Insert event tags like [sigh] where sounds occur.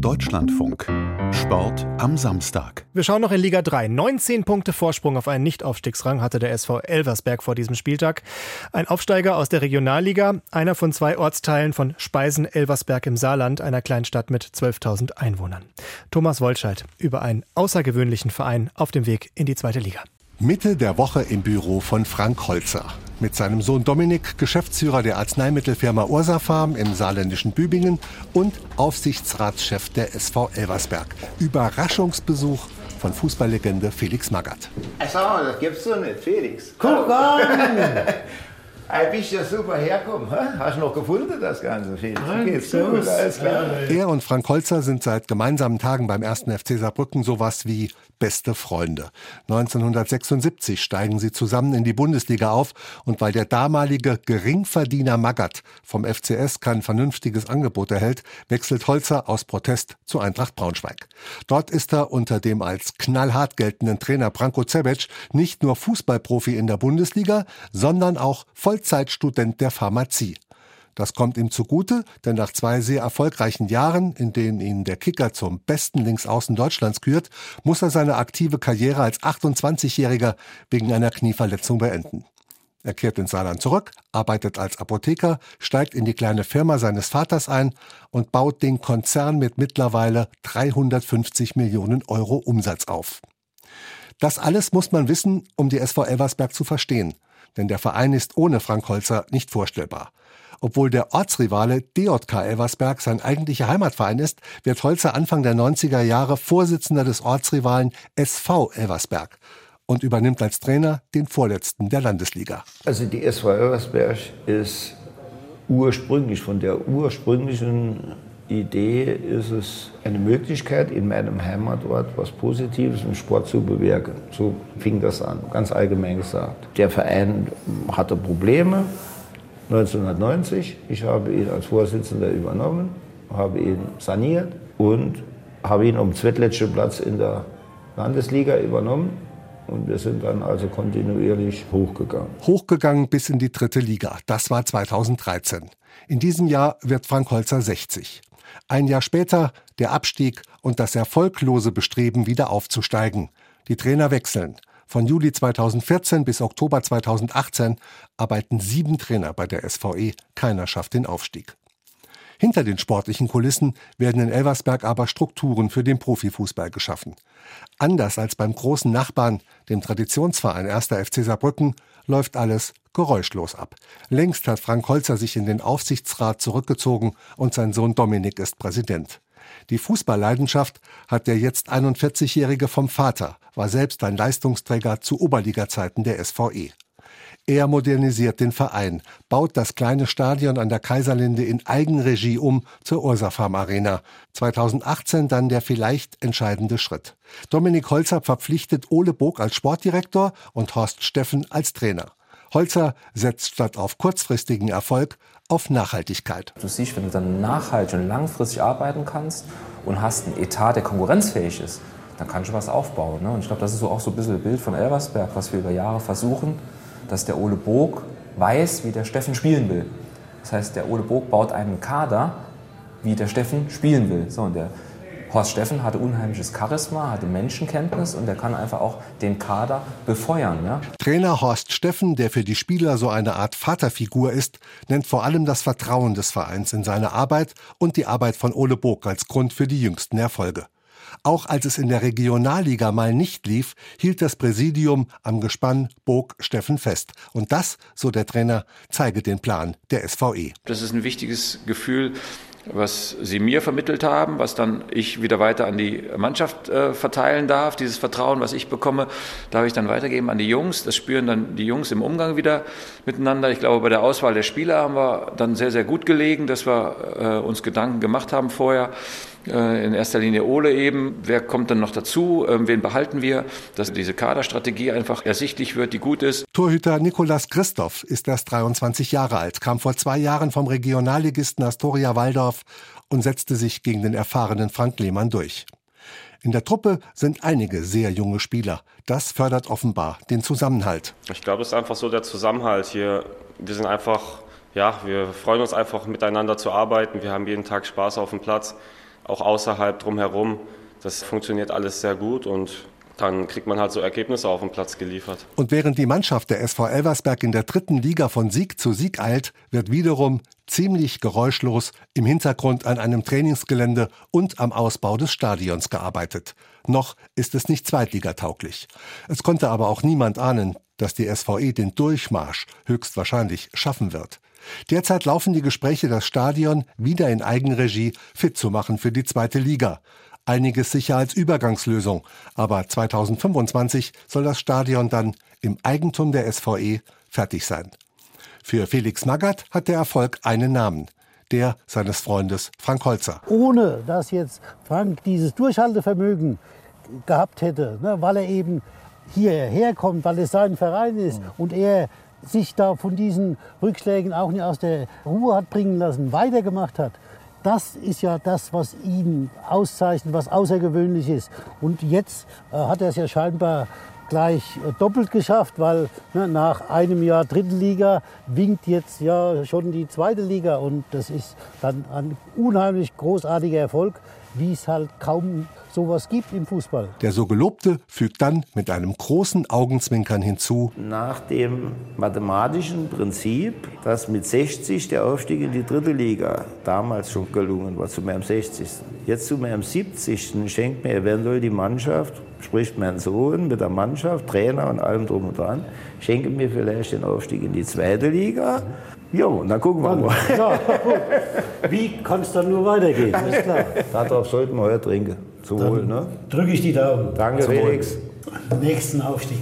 Deutschlandfunk. Sport am Samstag. Wir schauen noch in Liga 3. 19 Punkte Vorsprung auf einen Nichtaufstiegsrang hatte der SV Elversberg vor diesem Spieltag. Ein Aufsteiger aus der Regionalliga, einer von zwei Ortsteilen von Speisen-Elversberg im Saarland, einer Kleinstadt mit 12.000 Einwohnern. Thomas Wolscheid über einen außergewöhnlichen Verein auf dem Weg in die zweite Liga. Mitte der Woche im Büro von Frank Holzer. Mit seinem Sohn Dominik, Geschäftsführer der Arzneimittelfirma Ursa Farm im saarländischen Bübingen und Aufsichtsratschef der SV Elversberg. Überraschungsbesuch von Fußballlegende Felix Magath. Sag mal, das gibt's doch nicht, Felix. Guck an! [laughs] Ein bisschen super herkommen. Hast du noch gefunden, das Ganze? Geht's gut, alles klar. Er und Frank Holzer sind seit gemeinsamen Tagen beim 1. FC Saarbrücken sowas wie beste Freunde. 1976 steigen sie zusammen in die Bundesliga auf und weil der damalige Geringverdiener Magath vom FCS kein vernünftiges Angebot erhält, wechselt Holzer aus Protest zu Eintracht Braunschweig. Dort ist er unter dem als knallhart geltenden Trainer Branko Cebec nicht nur Fußballprofi in der Bundesliga, sondern auch Vollzeitstudent der Pharmazie. Das kommt ihm zugute, denn nach zwei sehr erfolgreichen Jahren, in denen ihn der Kicker zum besten Linksaußen Deutschlands kürt, muss er seine aktive Karriere als 28-Jähriger wegen einer Knieverletzung beenden. Er kehrt ins Saarland zurück, arbeitet als Apotheker, steigt in die kleine Firma seines Vaters ein und baut den Konzern mit mittlerweile 350 Millionen Euro Umsatz auf. Das alles muss man wissen, um die SV Elversberg zu verstehen, denn der Verein ist ohne Frank Holzer nicht vorstellbar. Obwohl der Ortsrivale DJK Elversberg sein eigentlicher Heimatverein ist, wird Holzer Anfang der 90er Jahre Vorsitzender des Ortsrivalen SV Elversberg und übernimmt als Trainer den vorletzten der Landesliga. Also die SV Elversberg ist ursprünglich, von der ursprünglichen Idee ist es eine Möglichkeit, in meinem Heimatort was Positives im Sport zu bewirken. So fing das an, ganz allgemein gesagt. Der Verein hatte Probleme, 1990. Ich habe ihn als Vorsitzender übernommen, habe ihn saniert und habe ihn um zweitletzten Platz in der Landesliga übernommen. Und wir sind dann also kontinuierlich hochgegangen. Hochgegangen bis in die dritte Liga. Das war 2013. In diesem Jahr wird Frank Holzer 60. Ein Jahr später der Abstieg und das erfolglose Bestreben, wieder aufzusteigen. Die Trainer wechseln. Von Juli 2014 bis Oktober 2018 arbeiten sieben Trainer bei der SVE. Keiner schafft den Aufstieg. Hinter den sportlichen Kulissen werden in Elversberg aber Strukturen für den Profifußball geschaffen. Anders als beim großen Nachbarn, dem Traditionsverein 1. FC Saarbrücken, läuft alles geräuschlos ab. Längst hat Frank Holzer sich in den Aufsichtsrat zurückgezogen und sein Sohn Dominik ist Präsident. Die Fußballleidenschaft hat der jetzt 41-Jährige vom Vater, war selbst ein Leistungsträger zu Oberliga-Zeiten der SVE. Er modernisiert den Verein, baut das kleine Stadion an der Kaiserlinde in Eigenregie um zur Ursafam Arena. 2018 dann der vielleicht entscheidende Schritt. Dominik Holzer verpflichtet Ole Bog als Sportdirektor und Horst Steffen als Trainer. Holzer setzt statt auf kurzfristigen Erfolg auf Nachhaltigkeit. Du siehst, wenn du dann nachhaltig und langfristig arbeiten kannst und hast einen Etat, der konkurrenzfähig ist, dann kannst du was aufbauen. Ne? Und ich glaube, das ist so auch so ein bisschen ein Bild von Elversberg, was wir über Jahre versuchen, dass der Ole Bog weiß, wie der Steffen spielen will. Das heißt, der Ole Bog baut einen Kader, wie der Steffen spielen will. So, und der Horst Steffen hatte unheimliches Charisma, hatte Menschenkenntnis und er kann einfach auch den Kader befeuern. Ja? Trainer Horst Steffen, der für die Spieler so eine Art Vaterfigur ist, nennt vor allem das Vertrauen des Vereins in seine Arbeit und die Arbeit von Ole Bog als Grund für die jüngsten Erfolge. Auch als es in der Regionalliga mal nicht lief, hielt das Präsidium am Gespann Bog Steffen fest. Und das, so der Trainer, zeige den Plan der SVE. Das ist ein wichtiges Gefühl, was sie mir vermittelt haben, was dann ich wieder weiter an die Mannschaft äh, verteilen darf. Dieses Vertrauen, was ich bekomme, darf ich dann weitergeben an die Jungs. Das spüren dann die Jungs im Umgang wieder miteinander. Ich glaube, bei der Auswahl der Spieler haben wir dann sehr, sehr gut gelegen, dass wir äh, uns Gedanken gemacht haben vorher. Äh, in erster Linie Ole eben. Wer kommt dann noch dazu? Ähm, wen behalten wir? Dass diese Kaderstrategie einfach ersichtlich wird, die gut ist. Torhüter Nikolas Christoph ist erst 23 Jahre alt, kam vor zwei Jahren vom Regionalligisten Astoria Waldorf und setzte sich gegen den erfahrenen Frank Lehmann durch. In der Truppe sind einige sehr junge Spieler. Das fördert offenbar den Zusammenhalt. Ich glaube, es ist einfach so der Zusammenhalt hier. Wir sind einfach, ja, wir freuen uns einfach miteinander zu arbeiten. Wir haben jeden Tag Spaß auf dem Platz. Auch außerhalb drumherum. Das funktioniert alles sehr gut und dann kriegt man halt so Ergebnisse auf dem Platz geliefert. Und während die Mannschaft der SV Elversberg in der dritten Liga von Sieg zu Sieg eilt, wird wiederum ziemlich geräuschlos im Hintergrund an einem Trainingsgelände und am Ausbau des Stadions gearbeitet. Noch ist es nicht zweitligatauglich. Es konnte aber auch niemand ahnen, dass die SVE den Durchmarsch höchstwahrscheinlich schaffen wird. Derzeit laufen die Gespräche, das Stadion wieder in Eigenregie fit zu machen für die zweite Liga. Einiges sicher als Übergangslösung, aber 2025 soll das Stadion dann im Eigentum der SVE fertig sein. Für Felix Magath hat der Erfolg einen Namen, der seines Freundes Frank Holzer. Ohne dass jetzt Frank dieses Durchhaltevermögen gehabt hätte, ne, weil er eben hierher kommt, weil es sein Verein ist mhm. und er sich da von diesen Rückschlägen auch nicht aus der Ruhe hat bringen lassen, weitergemacht hat. Das ist ja das, was ihn auszeichnet, was außergewöhnlich ist. Und jetzt äh, hat er es ja scheinbar gleich äh, doppelt geschafft, weil ne, nach einem Jahr Liga winkt jetzt ja schon die zweite Liga und das ist dann ein unheimlich großartiger Erfolg, wie es halt kaum sowas gibt im Fußball. Der so Gelobte fügt dann mit einem großen Augenzwinkern hinzu. Nach dem mathematischen Prinzip, dass mit 60 der Aufstieg in die dritte Liga damals schon gelungen war, zu meinem 60. Jetzt zu meinem 70. schenkt mir eventuell die Mannschaft, spricht mein Sohn mit der Mannschaft, Trainer und allem drum und dran, schenke mir vielleicht den Aufstieg in die zweite Liga. Jo, und dann gucken wir mal. Ja, Wie kann es dann nur weitergehen? Ist klar. Darauf sollten wir heute trinken. Zum Wohl, ne? Drücke ich die Daumen. Danke, Felix. Nächsten Aufstieg.